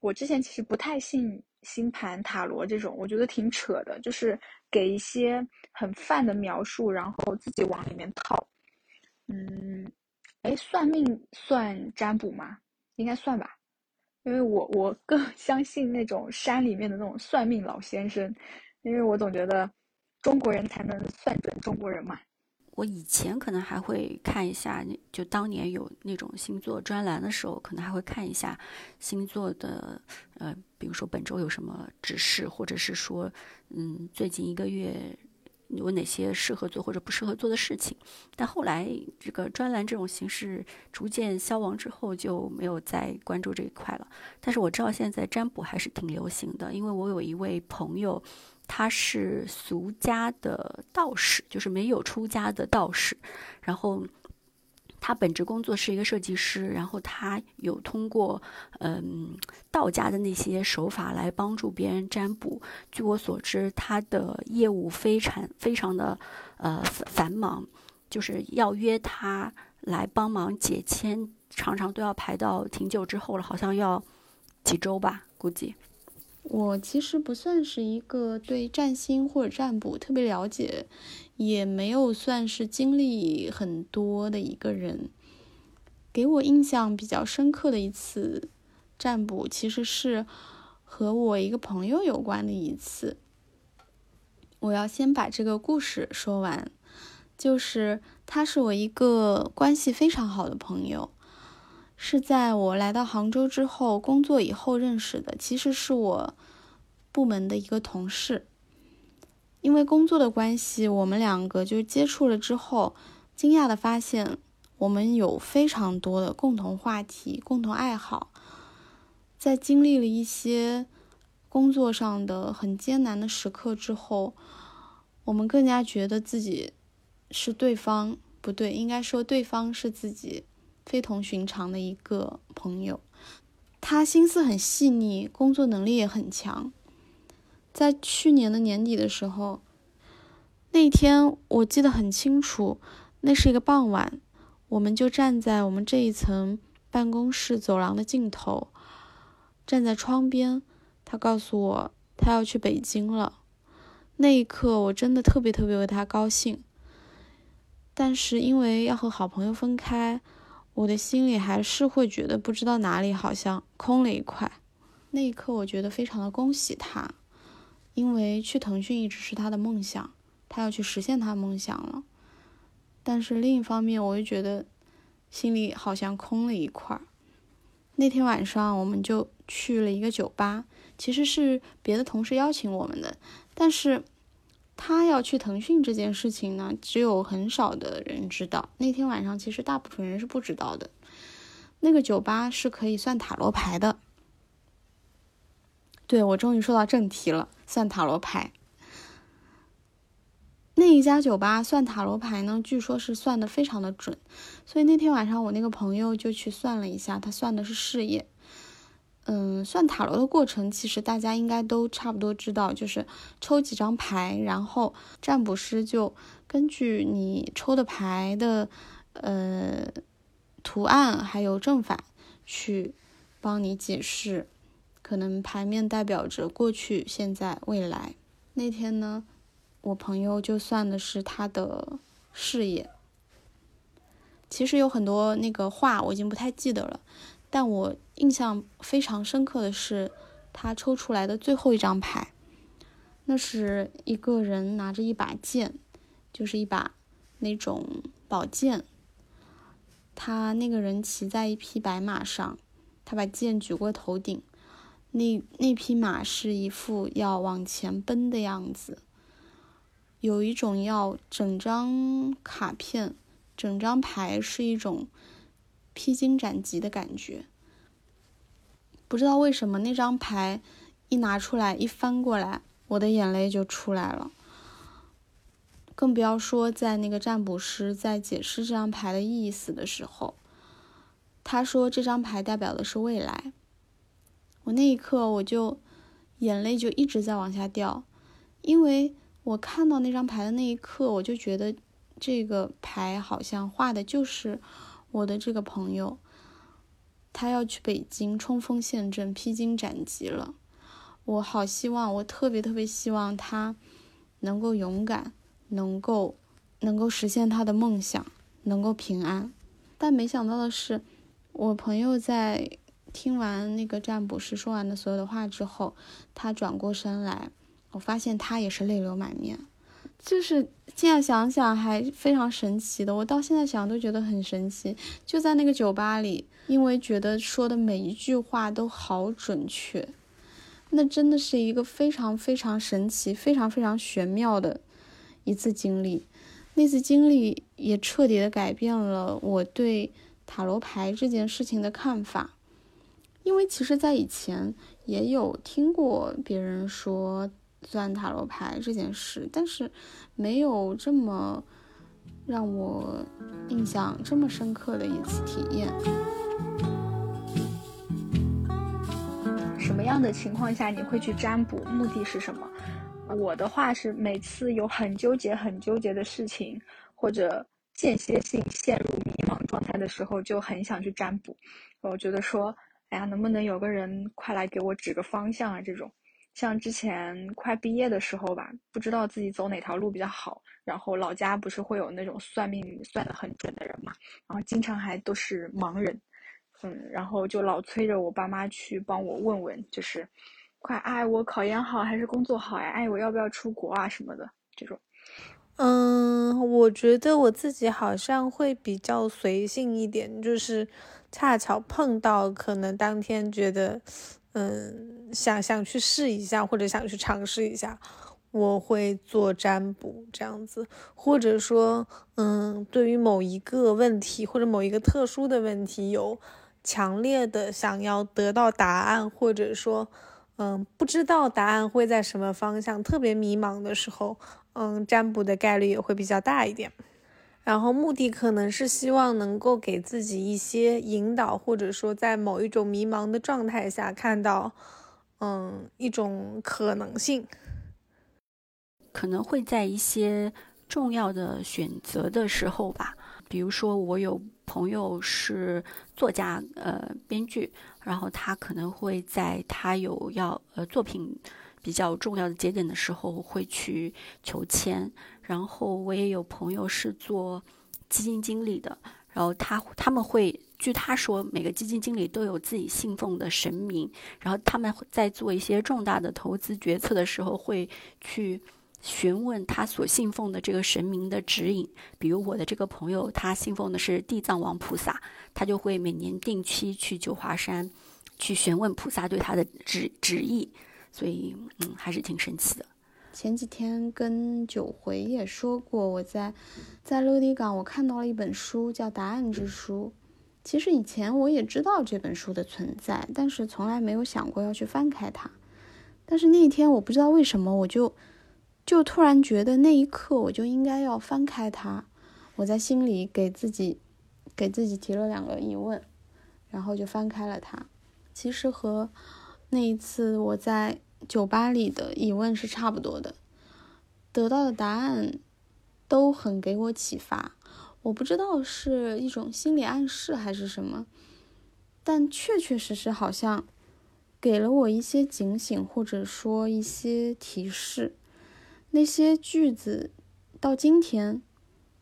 我之前其实不太信星盘、塔罗这种，我觉得挺扯的，就是给一些很泛的描述，然后自己往里面套。嗯，哎，算命算占卜吗？应该算吧，因为我我更 相信那种山里面的那种算命老先生，因为我总觉得中国人才能算准中国人嘛。我以前可能还会看一下，就当年有那种星座专栏的时候，可能还会看一下星座的，呃，比如说本周有什么指示，或者是说，嗯，最近一个月。有哪些适合做或者不适合做的事情？但后来这个专栏这种形式逐渐消亡之后，就没有再关注这一块了。但是我知道现在占卜还是挺流行的，因为我有一位朋友，他是俗家的道士，就是没有出家的道士，然后。他本职工作是一个设计师，然后他有通过嗯道家的那些手法来帮助别人占卜。据我所知，他的业务非常非常的呃繁忙，就是要约他来帮忙解签，常常都要排到挺久之后了，好像要几周吧，估计。我其实不算是一个对占星或者占卜特别了解，也没有算是经历很多的一个人。给我印象比较深刻的一次占卜，其实是和我一个朋友有关的一次。我要先把这个故事说完，就是他是我一个关系非常好的朋友，是在我来到杭州之后工作以后认识的。其实是我部门的一个同事，因为工作的关系，我们两个就接触了之后，惊讶的发现我们有非常多的共同话题、共同爱好。在经历了一些工作上的很艰难的时刻之后，我们更加觉得自己是对方不对，应该说对方是自己非同寻常的一个朋友。他心思很细腻，工作能力也很强。在去年的年底的时候，那天我记得很清楚，那是一个傍晚，我们就站在我们这一层办公室走廊的尽头，站在窗边。他告诉我，他要去北京了。那一刻，我真的特别特别为他高兴。但是因为要和好朋友分开，我的心里还是会觉得不知道哪里好像空了一块。那一刻，我觉得非常的恭喜他，因为去腾讯一直是他的梦想，他要去实现他的梦想了。但是另一方面，我又觉得心里好像空了一块。那天晚上，我们就去了一个酒吧，其实是别的同事邀请我们的。但是，他要去腾讯这件事情呢，只有很少的人知道。那天晚上，其实大部分人是不知道的。那个酒吧是可以算塔罗牌的。对，我终于说到正题了，算塔罗牌。那一家酒吧算塔罗牌呢，据说是算的非常的准。所以那天晚上，我那个朋友就去算了一下，他算的是事业。嗯，算塔罗的过程，其实大家应该都差不多知道，就是抽几张牌，然后占卜师就根据你抽的牌的呃图案还有正反去帮你解释，可能牌面代表着过去、现在、未来。那天呢，我朋友就算的是他的事业，其实有很多那个话我已经不太记得了。但我印象非常深刻的是，他抽出来的最后一张牌，那是一个人拿着一把剑，就是一把那种宝剑。他那个人骑在一匹白马上，他把剑举过头顶，那那匹马是一副要往前奔的样子，有一种要整张卡片、整张牌是一种。披荆斩棘的感觉，不知道为什么那张牌一拿出来一翻过来，我的眼泪就出来了。更不要说在那个占卜师在解释这张牌的意思的时候，他说这张牌代表的是未来。我那一刻我就眼泪就一直在往下掉，因为我看到那张牌的那一刻，我就觉得这个牌好像画的就是。我的这个朋友，他要去北京冲锋陷阵、披荆斩棘了。我好希望，我特别特别希望他能够勇敢，能够能够实现他的梦想，能够平安。但没想到的是，我朋友在听完那个占卜师说完的所有的话之后，他转过身来，我发现他也是泪流满面。就是现在想想还非常神奇的，我到现在想都觉得很神奇。就在那个酒吧里，因为觉得说的每一句话都好准确，那真的是一个非常非常神奇、非常非常玄妙的一次经历。那次经历也彻底的改变了我对塔罗牌这件事情的看法，因为其实在以前也有听过别人说。算塔罗牌这件事，但是没有这么让我印象这么深刻的一次体验。什么样的情况下你会去占卜？目的是什么？我的话是每次有很纠结、很纠结的事情，或者间歇性陷入迷茫状态的时候，就很想去占卜。我觉得说，哎呀，能不能有个人快来给我指个方向啊？这种，像之前快毕业的时候吧，不知道自己走哪条路比较好，然后老家不是会有那种算命算得很准的人嘛，然后经常还都是盲人，嗯，然后就老催着我爸妈去帮我问问，就是快哎，我考研好还是工作好呀？哎，我要不要出国啊什么的这种。嗯，我觉得我自己好像会比较随性一点，就是恰巧碰到，可能当天觉得，嗯，想想去试一下，或者想去尝试一下，我会做占卜这样子，或者说，嗯，对于某一个问题或者某一个特殊的问题，有强烈的想要得到答案，或者说，嗯，不知道答案会在什么方向，特别迷茫的时候。嗯，占卜的概率也会比较大一点，然后目的可能是希望能够给自己一些引导，或者说在某一种迷茫的状态下看到，嗯，一种可能性，可能会在一些重要的选择的时候吧，比如说我有朋友是作家，呃，编剧，然后他可能会在他有要呃作品。比较重要的节点的时候会去求签，然后我也有朋友是做基金经理的，然后他他们会据他说，每个基金经理都有自己信奉的神明，然后他们在做一些重大的投资决策的时候会去询问他所信奉的这个神明的指引。比如我的这个朋友，他信奉的是地藏王菩萨，他就会每年定期去九华山去询问菩萨对他的旨旨意。所以，嗯，还是挺神奇的。前几天跟九回也说过，我在在落地港，我看到了一本书，叫《答案之书》。其实以前我也知道这本书的存在，但是从来没有想过要去翻开它。但是那一天，我不知道为什么，我就就突然觉得那一刻我就应该要翻开它。我在心里给自己给自己提了两个疑问，然后就翻开了它。其实和那一次我在酒吧里的疑问是差不多的，得到的答案都很给我启发。我不知道是一种心理暗示还是什么，但确确实实好像给了我一些警醒，或者说一些提示。那些句子到今天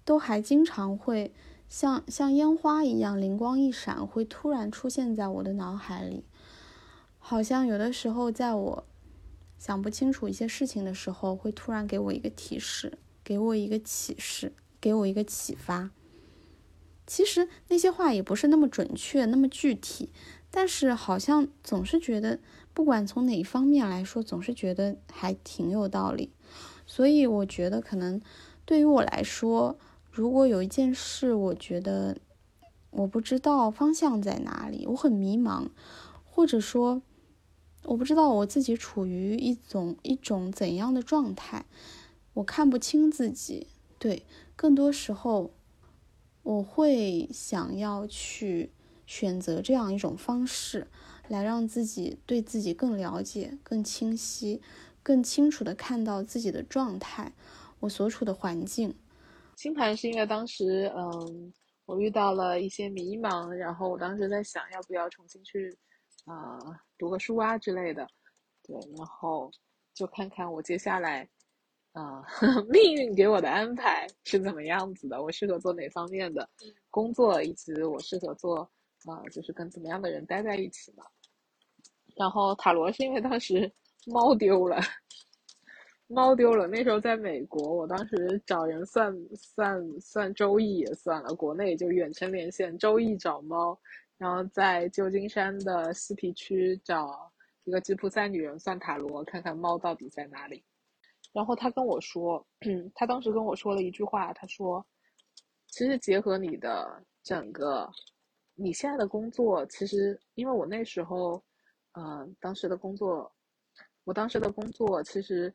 都还经常会像像烟花一样灵光一闪，会突然出现在我的脑海里。好像有的时候，在我想不清楚一些事情的时候，会突然给我一个提示，给我一个启示，给我一个启发。其实那些话也不是那么准确，那么具体，但是好像总是觉得，不管从哪一方面来说，总是觉得还挺有道理。所以我觉得，可能对于我来说，如果有一件事，我觉得我不知道方向在哪里，我很迷茫，或者说。我不知道我自己处于一种一种怎样的状态，我看不清自己。对，更多时候我会想要去选择这样一种方式，来让自己对自己更了解、更清晰、更清楚的看到自己的状态，我所处的环境。星盘是因为当时，嗯，我遇到了一些迷茫，然后我当时在想，要不要重新去。啊，读个书啊之类的，对，然后就看看我接下来，啊，命运给我的安排是怎么样子的，我适合做哪方面的工作，以及我适合做啊，就是跟怎么样的人待在一起嘛。然后塔罗是因为当时猫丢了，猫丢了，那时候在美国，我当时找人算算算周易也算了，国内就远程连线周易找猫。然后在旧金山的西皮区找一个吉普赛女人算塔罗，看看猫到底在哪里。然后他跟我说，他当时跟我说了一句话，他说：“其实结合你的整个你现在的工作，其实因为我那时候，嗯，当时的工作，我当时的工作其实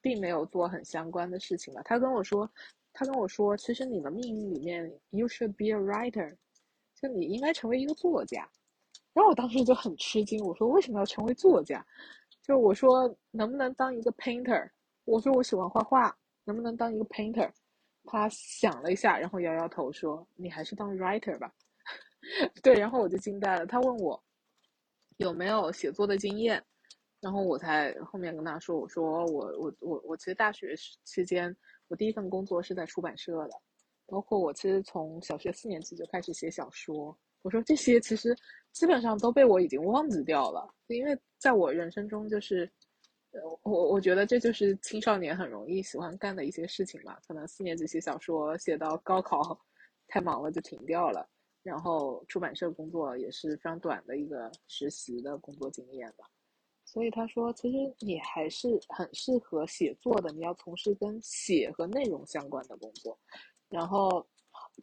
并没有做很相关的事情嘛。”他跟我说，他跟我说，其实你的命运里面，you should be a writer。就你应该成为一个作家，然后我当时就很吃惊，我说为什么要成为作家？就我说能不能当一个 painter？我说我喜欢画画，能不能当一个 painter？他想了一下，然后摇摇头说：“你还是当 writer 吧。”对，然后我就惊呆了。他问我有没有写作的经验，然后我才后面跟他说：“我说我我我我其实大学期间，我第一份工作是在出版社的，包括我其实从小学四年级就开始写小说。我说这些其实基本上都被我已经忘记掉了，因为在我人生中就是。”呃，我我觉得这就是青少年很容易喜欢干的一些事情吧。可能四年级写小说，写到高考太忙了就停掉了。然后出版社工作也是非常短的一个实习的工作经验吧。所以他说，其实你还是很适合写作的。你要从事跟写和内容相关的工作。然后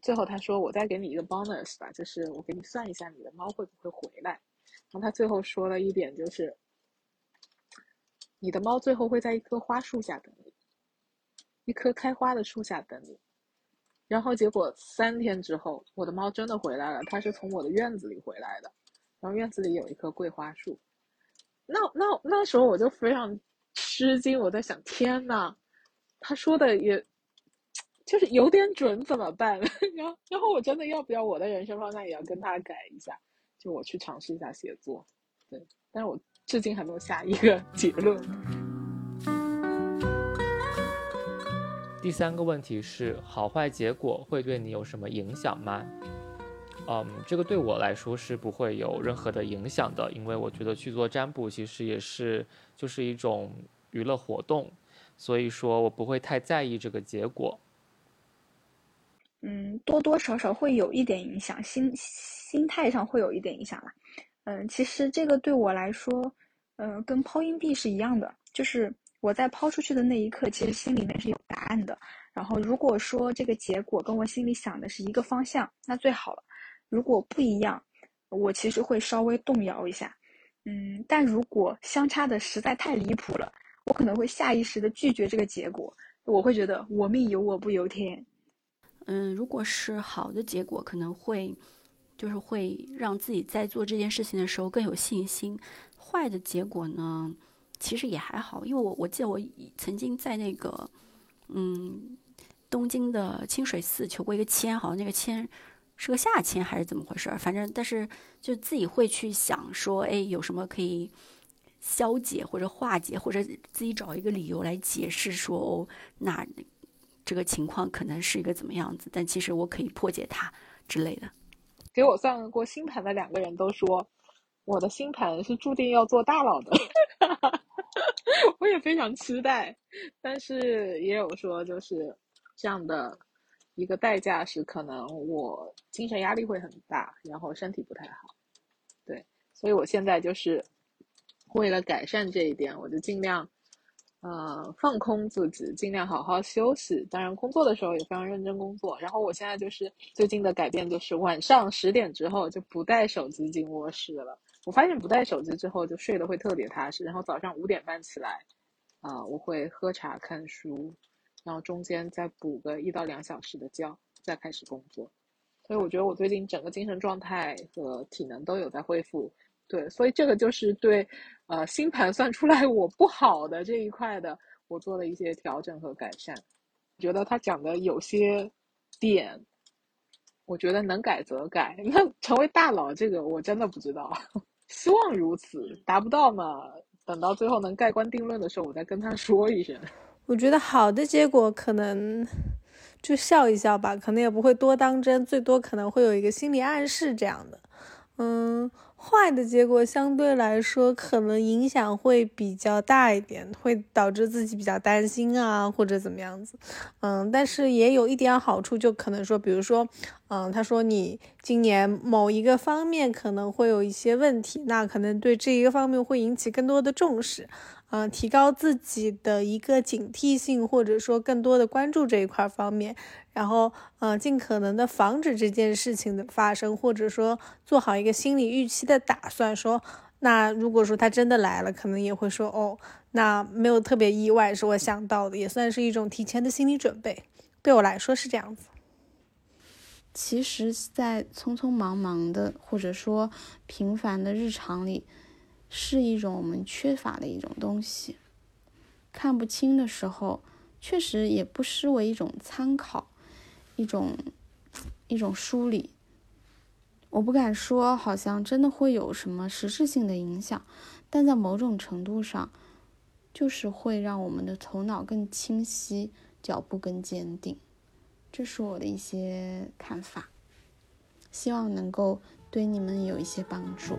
最后他说，我再给你一个 bonus 吧，就是我给你算一下你的猫会不会回来。然后他最后说了一点就是。你的猫最后会在一棵花树下等你，一棵开花的树下等你。然后结果三天之后，我的猫真的回来了，它是从我的院子里回来的。然后院子里有一棵桂花树，那那那时候我就非常吃惊，我在想：天呐，他说的也，就是有点准，怎么办？然后然后我真的要不要我的人生方向也要跟他改一下？就我去尝试一下写作，对，但是我。至今还没有下一个结论。第三个问题是，好坏结果会对你有什么影响吗？嗯，这个对我来说是不会有任何的影响的，因为我觉得去做占卜其实也是就是一种娱乐活动，所以说我不会太在意这个结果。嗯，多多少少会有一点影响，心心态上会有一点影响啦。嗯，其实这个对我来说，嗯，跟抛硬币是一样的，就是我在抛出去的那一刻，其实心里面是有答案的。然后如果说这个结果跟我心里想的是一个方向，那最好了。如果不一样，我其实会稍微动摇一下。嗯，但如果相差的实在太离谱了，我可能会下意识的拒绝这个结果。我会觉得我命由我不由天。嗯，如果是好的结果，可能会。就是会让自己在做这件事情的时候更有信心。坏的结果呢，其实也还好，因为我我记得我曾经在那个嗯东京的清水寺求过一个签，好像那个签是个下签还是怎么回事儿？反正但是就自己会去想说，哎，有什么可以消解或者化解，或者自己找一个理由来解释说，哦，那这个情况可能是一个怎么样子？但其实我可以破解它之类的。给我算过星盘的两个人都说，我的星盘是注定要做大佬的，我也非常期待。但是也有说，就是这样的一个代价是，可能我精神压力会很大，然后身体不太好。对，所以我现在就是为了改善这一点，我就尽量。呃，放空自己，尽量好好休息。当然，工作的时候也非常认真工作。然后，我现在就是最近的改变，就是晚上十点之后就不带手机进卧室了。我发现不带手机之后，就睡得会特别踏实。然后早上五点半起来，啊，我会喝茶看书，然后中间再补个一到两小时的觉，再开始工作。所以，我觉得我最近整个精神状态和体能都有在恢复。对，所以这个就是对，呃，星盘算出来我不好的这一块的，我做了一些调整和改善。觉得他讲的有些点，我觉得能改则改。那成为大佬这个我真的不知道，希望如此，达不到嘛，等到最后能盖棺定论的时候，我再跟他说一声。我觉得好的结果可能就笑一笑吧，可能也不会多当真，最多可能会有一个心理暗示这样的，嗯。坏的结果相对来说可能影响会比较大一点，会导致自己比较担心啊，或者怎么样子。嗯，但是也有一点好处，就可能说，比如说，嗯，他说你今年某一个方面可能会有一些问题，那可能对这一个方面会引起更多的重视。嗯，提高自己的一个警惕性，或者说更多的关注这一块方面，然后，嗯，尽可能的防止这件事情的发生，或者说做好一个心理预期的打算。说，那如果说他真的来了，可能也会说，哦，那没有特别意外，是我想到的，也算是一种提前的心理准备。对我来说是这样子。其实，在匆匆忙忙的或者说平凡的日常里。是一种我们缺乏的一种东西，看不清的时候，确实也不失为一种参考，一种一种梳理。我不敢说，好像真的会有什么实质性的影响，但在某种程度上，就是会让我们的头脑更清晰，脚步更坚定。这是我的一些看法希望能够对你们有一些帮助。